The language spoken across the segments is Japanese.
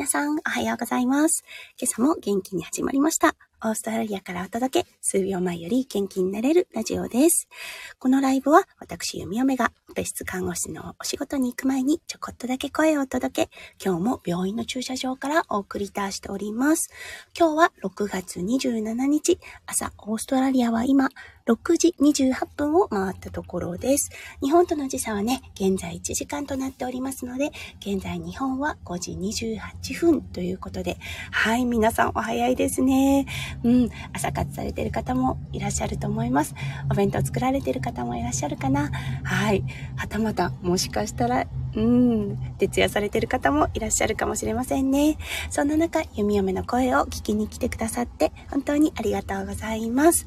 皆さん、おはようございます。今朝も元気に始まりました。オーストラリアからお届け、数秒前より元気になれるラジオです。このライブは、私、弓嫁が、別室看護師のお仕事に行く前に、ちょこっとだけ声をお届け、今日も病院の駐車場からお送りいたしております。今日は6月27日、朝、オーストラリアは今、6時28分を回ったところです。日本との時差はね、現在1時間となっておりますので、現在日本は5時28分ということで、はい、皆さんお早いですね。うん、朝活されてる方もいらっしゃると思います。お弁当作られてる方もいらっしゃるかな。はい。はたまた、もしかしたら、うん、徹夜されてる方もいらっしゃるかもしれませんね。そんな中、弓嫁の声を聞きに来てくださって、本当にありがとうございます。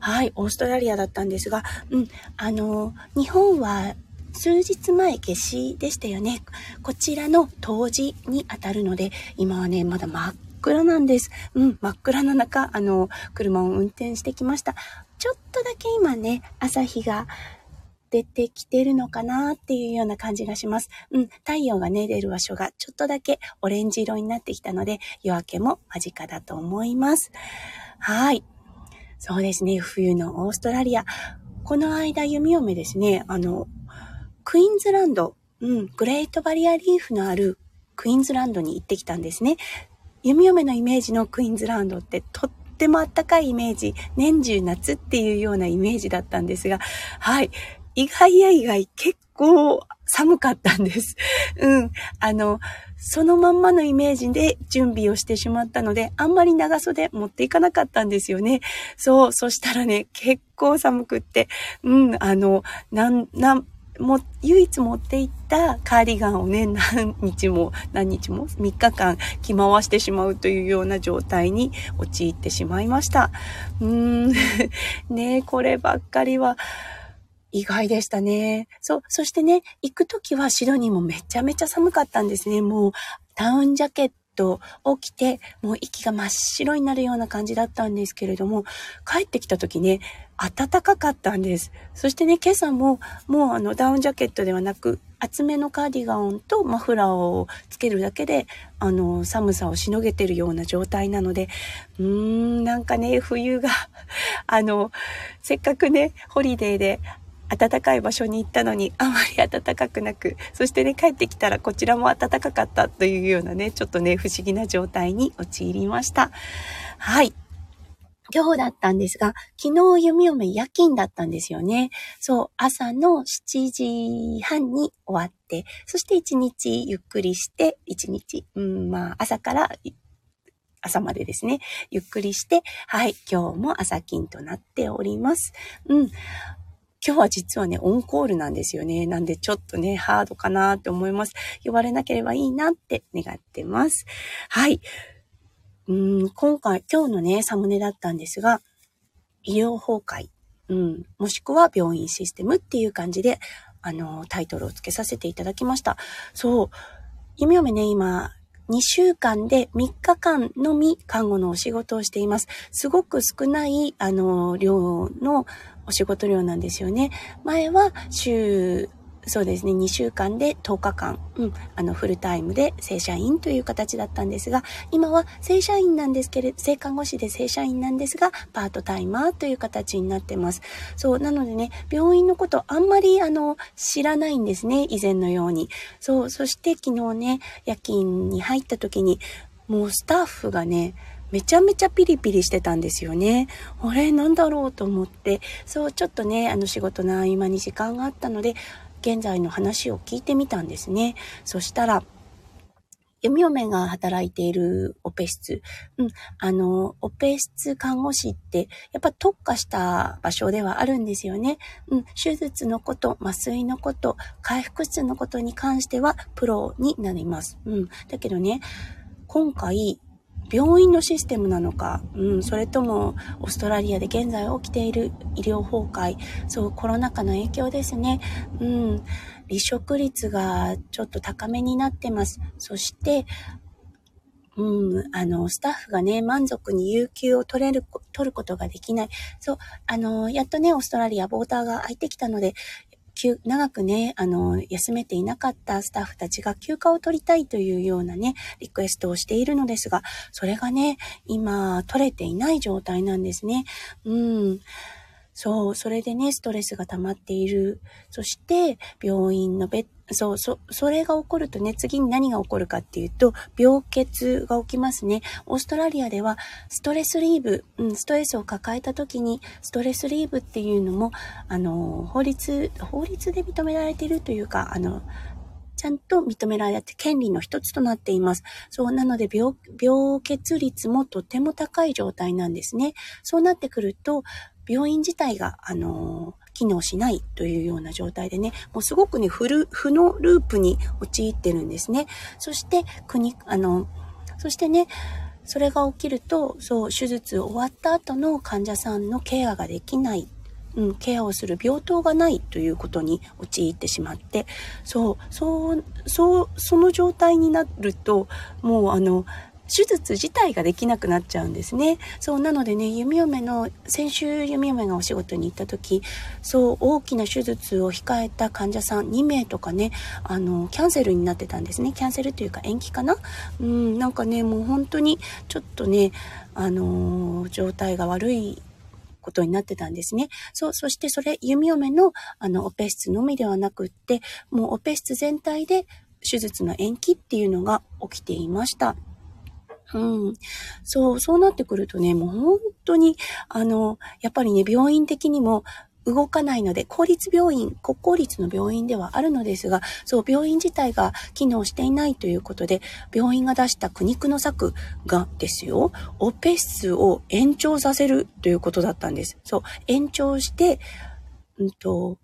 はい、オーストラリアだったんですが、うん、あの、日本は数日前夏至でしたよね。こちらの冬至に当たるので、今はね、まだ真っ暗なんです。うん、真っ暗な中、あの、車を運転してきました。ちょっとだけ今ね、朝日が出てきてるのかなっていうような感じがします。うん、太陽がね、出る場所がちょっとだけオレンジ色になってきたので、夜明けも間近だと思います。はい。そうですね、冬のオーストラリア。この間、弓嫁ですね、あの、クイーンズランド、うん、グレートバリアリーフのあるクイーンズランドに行ってきたんですね。弓嫁のイメージのクイーンズランドってとってもあったかいイメージ、年中夏っていうようなイメージだったんですが、はい。意外や意外。結構寒かったんです。うん。あの、そのまんまのイメージで準備をしてしまったので、あんまり長袖持っていかなかったんですよね。そう、そしたらね、結構寒くって、うん、あの、なん、なん、も、唯一持っていったカーディガンをね、何日も、何日も、3日間着回してしまうというような状態に陥ってしまいました。うーん、ねこればっかりは、意外でしたね。そう。そしてね、行くときはシドニーもめちゃめちゃ寒かったんですね。もう、ダウンジャケットを着て、もう息が真っ白になるような感じだったんですけれども、帰ってきた時ね、暖かかったんです。そしてね、今朝も、もうあの、ダウンジャケットではなく、厚めのカーディガンとマフラーをつけるだけで、あの、寒さをしのげてるような状態なので、うーん、なんかね、冬があの、せっかくね、ホリデーで暖かい場所に行ったのにあまり暖かくなく、そしてね、帰ってきたらこちらも暖かかったというようなね、ちょっとね、不思議な状態に陥りました。はい。今日だったんですが、昨日弓嫁夜勤だったんですよね。そう、朝の7時半に終わって、そして1日ゆっくりして、1日、うん、まあ朝から朝までですね、ゆっくりして、はい、今日も朝勤となっております。うん。今日は実はね、オンコールなんですよね。なんでちょっとね、ハードかなって思います。呼ばれなければいいなって願ってます。はい。うん今回、今日のね、サムネだったんですが、医療崩壊、うん、もしくは病院システムっていう感じで、あの、タイトルを付けさせていただきました。そう。夢嫁ね、今、2週間で3日間のみ看護のお仕事をしています。すごく少ない、あの、量のお仕事量なんですよね。前は週そうですね、2週間で10日間、うん、あの、フルタイムで正社員という形だったんですが、今は正社員なんですけれど、正看護師で正社員なんですが、パートタイマーという形になってます。そう、なのでね、病院のことあんまり、あの、知らないんですね、以前のように。そう、そして昨日ね、夜勤に入った時に、もうスタッフがね、めちゃめちゃピリピリしてたんですよね。あれ、なんだろう？と思って、そう、ちょっとね、あの仕事の合間に時間があったので、現在の話を聞いてみたんですね。そしたら、弓嫁が働いているオペ室。うん。あの、オペ室看護師って、やっぱ特化した場所ではあるんですよね。うん。手術のこと、麻酔のこと、回復室のことに関しては、プロになります。うん。だけどね、今回、病院のシステムなのか、うん、それともオーストラリアで現在起きている医療崩壊、そうコロナ禍の影響ですね。うん、離職率がちょっと高めになってます。そして、うん、あの、スタッフがね、満足に有給を取れる、取ることができない。そう、あの、やっとね、オーストラリアボーダーが開いてきたので、長くね、あの、休めていなかったスタッフたちが休暇を取りたいというようなね、リクエストをしているのですが、それがね、今、取れていない状態なんですね。うん。そう、それでね、ストレスが溜まっている。そして、病院のベッそう、そ、それが起こるとね、次に何が起こるかっていうと、病欠が起きますね。オーストラリアでは、ストレスリーブ、うん、ストレスを抱えた時に、ストレスリーブっていうのも、あの、法律、法律で認められているというか、あの、ちゃんと認められて権利の一つとなっています。そう、なので病、病欠率もとても高い状態なんですね。そうなってくると、病院自体が、あの機能しないというような状態でね、もうすごくね、フル、負のループに陥ってるんですね。そして、国、あの、そしてね、それが起きると、そう、手術終わった後の患者さんのケアができないうん、ケアをする病棟がないということに陥ってしまって、そう、そう、そう、その状態になると、もうあの、手術自体ができなくなっちゃうんですね。そう、なのでね、弓嫁の、先週弓嫁がお仕事に行った時、そう、大きな手術を控えた患者さん2名とかね、あの、キャンセルになってたんですね。キャンセルというか延期かな？うん、なんかね、もう本当に、ちょっとね、あの状態が悪いことになってたんですね。そう、そしてそれ、弓嫁の、あの、オペ室のみではなくって、もうオペ室全体で手術の延期っていうのが起きていました。うん。そう、そうなってくるとね、もう本当に、あの、やっぱりね、病院的にも、動かないので、公立病院、国公立の病院ではあるのですが、そう、病院自体が機能していないということで、病院が出した苦肉の策がですよ、オペ室を延長させるということだったんです。そう、延長して、うんと、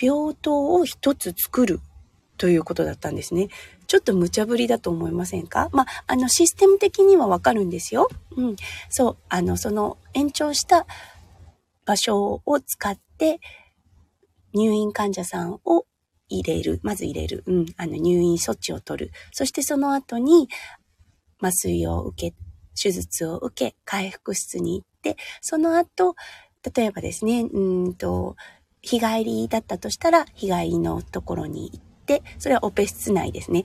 病棟を一つ作るということだったんですね。ちょっと無茶ぶりだと思いませんか？まあ、あの、システム的にはわかるんですよ。うん。そう、あの、その延長した場所を使って、入院患者さんを入れる。まず入れる。うん。あの、入院措置を取る。そしてその後に、麻酔を受け、手術を受け、回復室に行って、その後、例えばですね、うんと、日帰りだったとしたら、日帰りのところに行って、それはオペ室内ですね。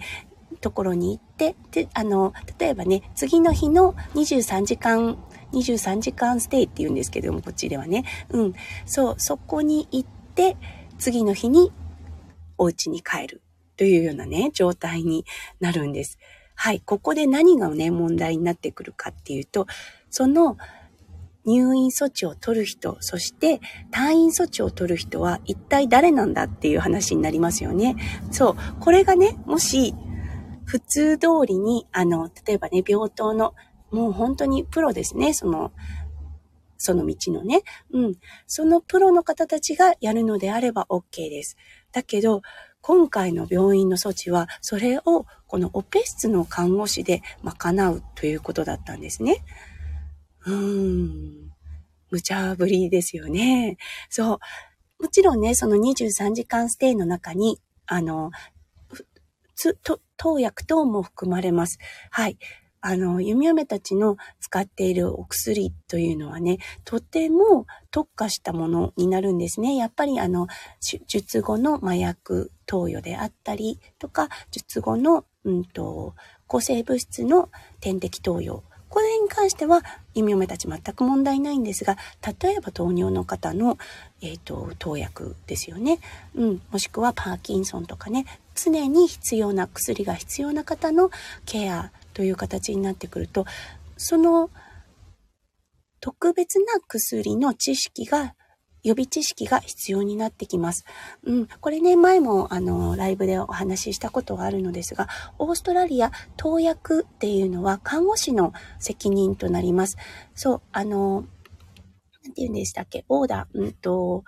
ところに行って、で、あの、例えばね、次の日の23時間、23時間ステイって言うんですけども、こっちではね。うん。そう、そこに行って、次の日にお家に帰るというようなね、状態になるんです。はい。ここで何がね、問題になってくるかっていうと、その入院措置を取る人、そして退院措置を取る人は一体誰なんだっていう話になりますよね。そう。これがね、もし普通通りに、あの、例えばね、病棟の、もう本当にプロですね、その、その道のね。うん。そのプロの方たちがやるのであれば OK です。だけど、今回の病院の措置は、それをこのオペ室の看護師で賄うということだったんですね。うーん。無茶ぶりですよね。そう。もちろんね、その23時間ステイの中に、あの、つ、と、投薬等も含まれます。はい。あの、弓嫁たちの使っているお薬というのはね、とても特化したものになるんですね。やっぱりあの、術後の麻薬投与であったりとか、術後の、うんと、抗生物質の点滴投与これに関しては、弓嫁たち全く問題ないんですが、例えば糖尿の方の、えっ、ー、と、投薬ですよね。うん。もしくはパーキンソンとかね、常に必要な薬が必要な方のケアという形になってくると、その特別な薬の知識が予備知識が必要になってきます。うん。これね、前もあの、ライブでお話ししたことがあるのですが、オーストラリア、投薬っていうのは看護師の責任となります。そう、あの、なんて言うんでしたっけ？オーダー、うんと、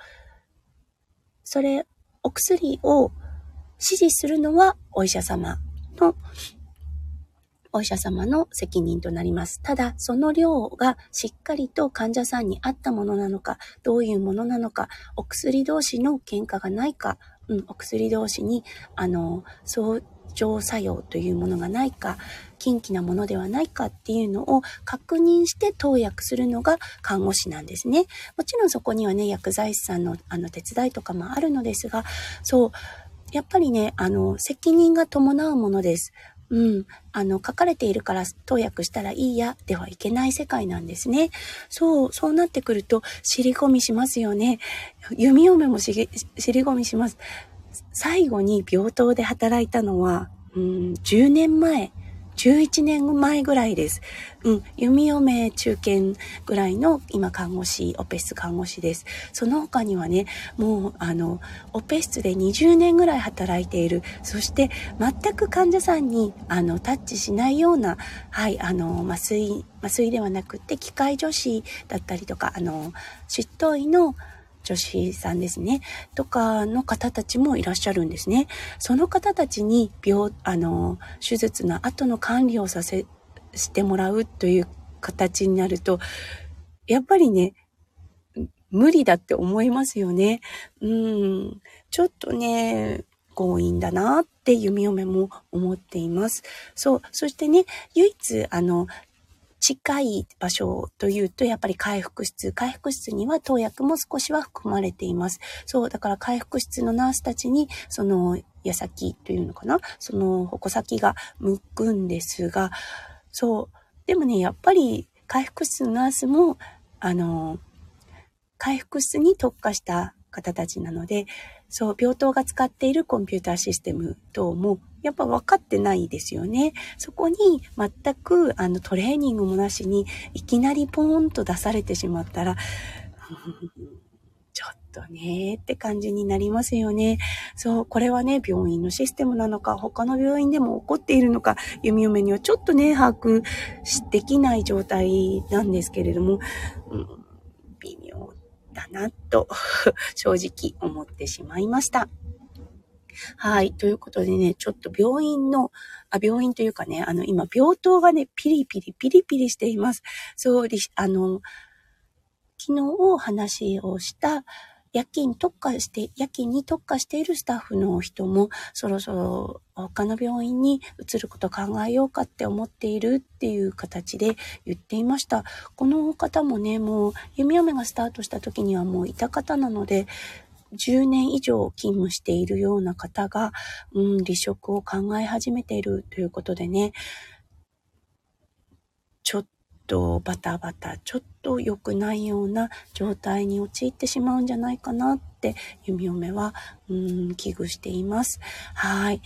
それ、お薬を指示するのはお医者様のお医者様の責任となります。ただ、その量がしっかりと患者さんに合ったものなのか、どういうものなのか、お薬同士の喧嘩がないか、うん、お薬同士に、あの、そう、常作用というものがないか、近畿なものではないかっていうのを確認して投薬するのが看護師なんですね。もちろんそこにはね、薬剤師さんのあの手伝いとかもあるのですが、そう、やっぱりね、あの、責任が伴うものです。うん。あの、書かれているから投薬したらいいやではいけない世界なんですね。そう、そうなってくると、尻込みしますよね。弓嫁も尻込みします。最後に病棟で働いたのは、うん、10年前11年前ぐらいです。うん、弓嫁中堅ぐらいの今看護師、オペ室看護師です。その他にはね、もうあの、オペ室で20年ぐらい働いている、そして全く患者さんにあの、タッチしないような、はい、あの、麻酔、麻酔ではなくて機械助手だったりとか、あの、執刀医の女子さんですね、とかの方たちもいらっしゃるんですね。その方たちに病、あの、手術の後の管理をさせ、してもらうという形になると、やっぱりね、無理だって思いますよね。うん。ちょっとね、強引だなって弓嫁も思っています。そう。そしてね、唯一、あの、近い場所というと、やっぱり回復室。回復室には投薬も少しは含まれています。そう、だから回復室のナースたちに、その、矢先というのかな？その、矛先が向くんですが、そう。でもね、やっぱり、回復室のナースも、あの、回復室に特化した方たちなので、そう、病棟が使っているコンピューターシステム等も、やっぱ分かってないですよね。そこに全く、あの、トレーニングもなしに、いきなりポーンと出されてしまったら、ちょっとねって感じになりますよね。そう、これはね、病院のシステムなのか、他の病院でも起こっているのか、弓嫁にはちょっとね、把握できない状態なんですけれども、うん、だなと 正直思ってしまいました。はい。ということでね、ちょっと病院の、あ、病院というかね、あの、今、病棟がね、ピリピリ、ピリピリしています。そう、あの、昨日お話をした夜勤特化して、夜勤に特化しているスタッフの人も、そろそろ他の病院に移ること考えようかって思っているっていう形で言っていました。この方もね、もう、弓嫁がスタートした時にはもういた方なので、10年以上勤務しているような方が、うん、離職を考え始めているということでね、ちょっとバタバタ、ちょっと良くないような状態に陥ってしまうんじゃないかなって、弓嫁は、うん、危惧しています。はい。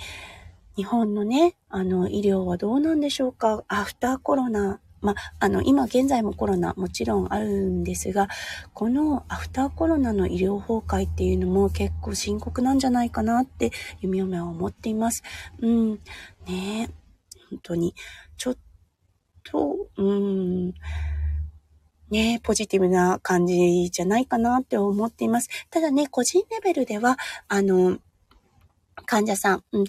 日本のね、あの、医療はどうなんでしょうかアフターコロナまあ、あの、今現在もコロナもちろんあるんですが、このアフターコロナの医療崩壊っていうのも結構深刻なんじゃないかなって弓嫁は思っています。うん。ね本当に。ちょっと、うん。ねポジティブな感じじゃないかなって思っています。ただね、個人レベルでは、あの、患者さん、うん、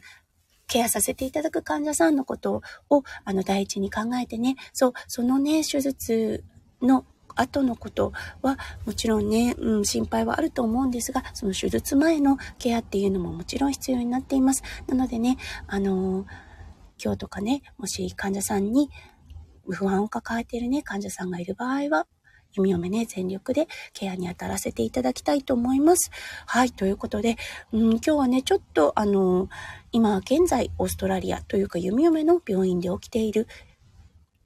ケアさせていただく患者さんのことを、あの、第一に考えてね、そう、そのね、手術の後のことはもちろんね、うん、心配はあると思うんですが、その手術前のケアっていうのももちろん必要になっています。なのでね、あのー、今日とかね、もし患者さんに不安を抱えているね、患者さんがいる場合は、弓嫁ね、全力でケアに当たらせていただきたいと思います。はい、ということで、うん、今日はね、ちょっとあの、今現在オーストラリアというか弓嫁の病院で起きている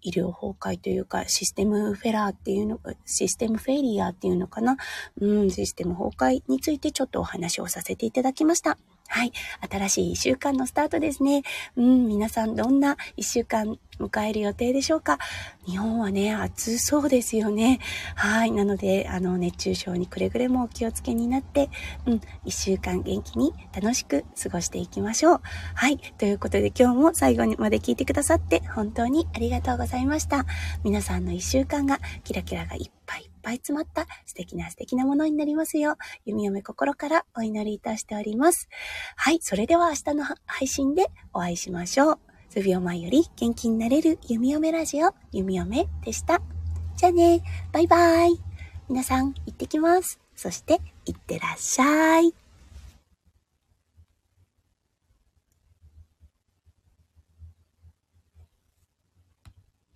医療崩壊というか、システムフェラーっていうの、システムフェリアっていうのかな？うん、システム崩壊についてちょっとお話をさせていただきました。はい。新しい一週間のスタートですね。うん、皆さんどんな一週間迎える予定でしょうか？日本はね、暑そうですよね。はい。なので、あの、熱中症にくれぐれもお気をつけになって、うん、一週間元気に楽しく過ごしていきましょう。はい。ということで今日も最後にまで聞いてくださって本当にありがとうございました。皆さんの一週間がキラキラがいっぱいぱい詰まった素敵な素敵なものになりますよう、弓嫁心からお祈りいたしております。はい。それでは明日の配信でお会いしましょう。数秒前より元気になれる弓嫁ラジオ、弓嫁でした。じゃあね、バイバイ。皆さん、行ってきます。そして、行ってらっしゃい。